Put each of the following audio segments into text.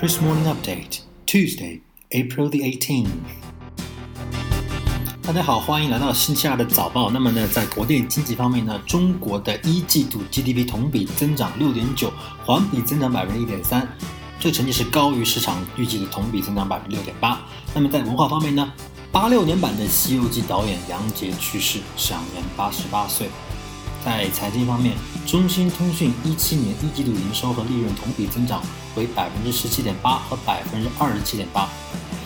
Chris Morning Update, Tuesday, April the 18th. 大家好，欢迎来到星期二的早报。那么呢，在国内经济方面呢，中国的一季度 GDP 同比增长六点九，环比增长百分之一点三，这个成绩是高于市场预计的同比增长百分之六点八。那么在文化方面呢，八六年版的《西游记》导演杨洁去世，享年八十八岁。在财经方面，中兴通讯一七年一季度营收和利润同比增长为百分之十七点八和百分之二十七点八，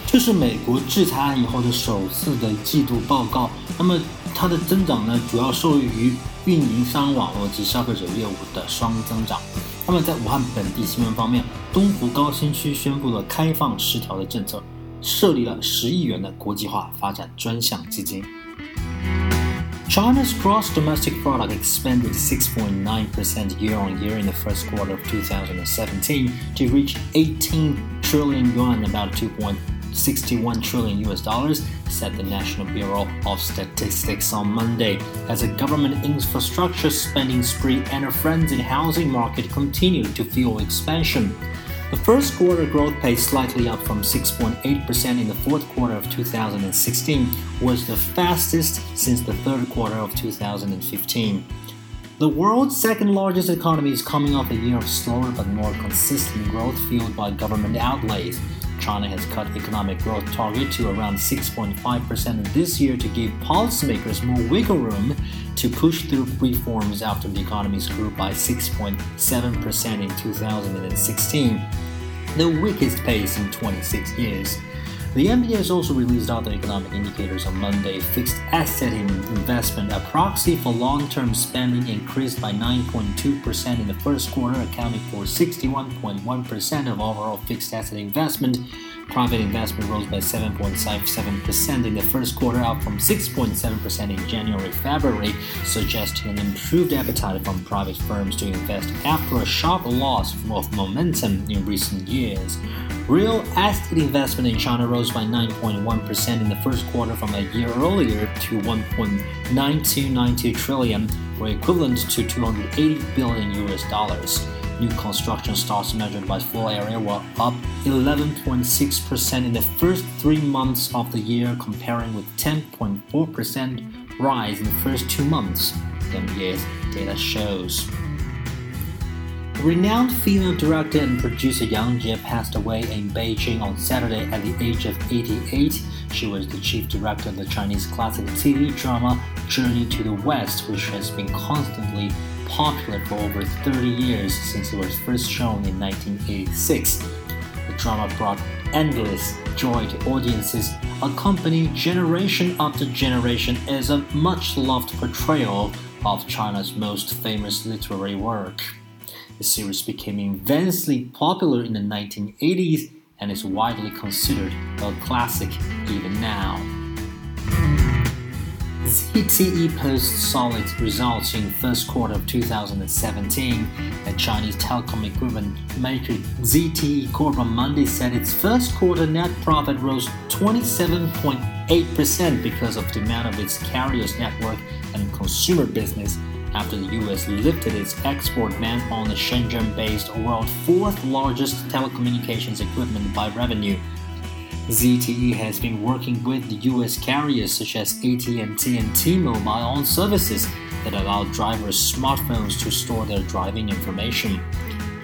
这是美国制裁案以后的首次的季度报告。那么它的增长呢，主要受益于运营商网络及消费者业务的双增长。那么在武汉本地新闻方面，东湖高新区宣布了开放十条的政策，设立了十亿元的国际化发展专项基金。China's gross domestic product expanded 6.9% year on year in the first quarter of 2017 to reach 18 trillion yuan, about 2.61 trillion US dollars, said the National Bureau of Statistics on Monday, as a government infrastructure spending spree and a frenzied housing market continued to fuel expansion. The first quarter growth pace, slightly up from 6.8% in the fourth quarter of 2016, was the fastest since the third quarter of 2015. The world's second largest economy is coming off a year of slower but more consistent growth fueled by government outlays. China has cut economic growth target to around 6.5% this year to give policymakers more wiggle room to push through reforms after the economy grew by 6.7% in 2016, the weakest pace in 26 years. The NBS also released other economic indicators on Monday. Fixed asset investment, a proxy for long term spending, increased by 9.2% in the first quarter, accounting for 61.1% of overall fixed asset investment. Private investment rose by 7.57% in the first quarter, up from 6.7% in January February, suggesting an improved appetite from private firms to invest after a sharp loss of momentum in recent years. Real estate investment in China rose by 9.1% in the first quarter from a year earlier to 1.9292 trillion, or equivalent to 280 billion US dollars. New construction starts measured by floor area were up 11.6% in the first three months of the year, comparing with 10.4% rise in the first two months, the MBA's data shows. Renowned female director and producer Yang Jie passed away in Beijing on Saturday at the age of 88. She was the chief director of the Chinese classic TV drama Journey to the West, which has been constantly popular for over 30 years since it was first shown in 1986. The drama brought endless joy to audiences, accompanying generation after generation as a much loved portrayal of China's most famous literary work. The series became immensely popular in the 1980s and is widely considered a classic even now. ZTE posts solid results in first quarter of 2017. The Chinese telecom equipment maker ZTE Corp on Monday said its first quarter net profit rose 27.8% because of demand of its carriers network and consumer business after the US lifted its export ban on the Shenzhen based world's fourth largest telecommunications equipment by revenue. ZTE has been working with the US carriers such as AT&T and T-Mobile on services that allow drivers' smartphones to store their driving information.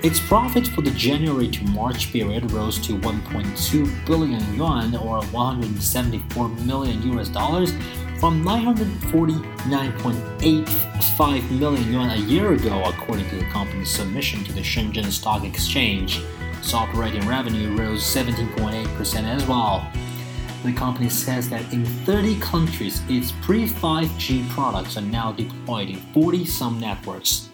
Its profit for the January to March period rose to 1.2 billion yuan or 174 million US dollars from 949.85 million yuan a year ago, according to the company's submission to the Shenzhen Stock Exchange. Its operating revenue rose 17.8% as well. The company says that in 30 countries, its pre 5G products are now deployed in 40 some networks.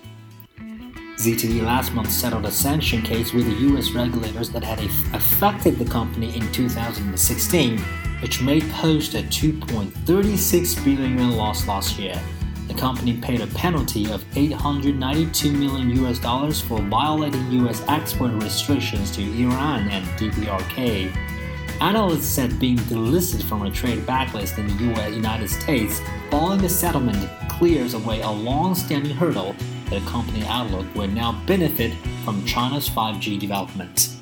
ZTE last month settled a sanction case with the US regulators that had affected the company in 2016 which made post a 2.36 billion yuan loss last year. The company paid a penalty of 892 million US dollars for violating US export restrictions to Iran and DPRK. Analysts said being delisted from a trade backlist in the US United States following the settlement clears away a long-standing hurdle that the company outlook will now benefit from China's 5G development.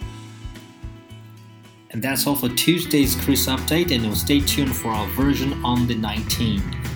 And that's all for Tuesday's Kris update, and stay tuned for our version on the 19th.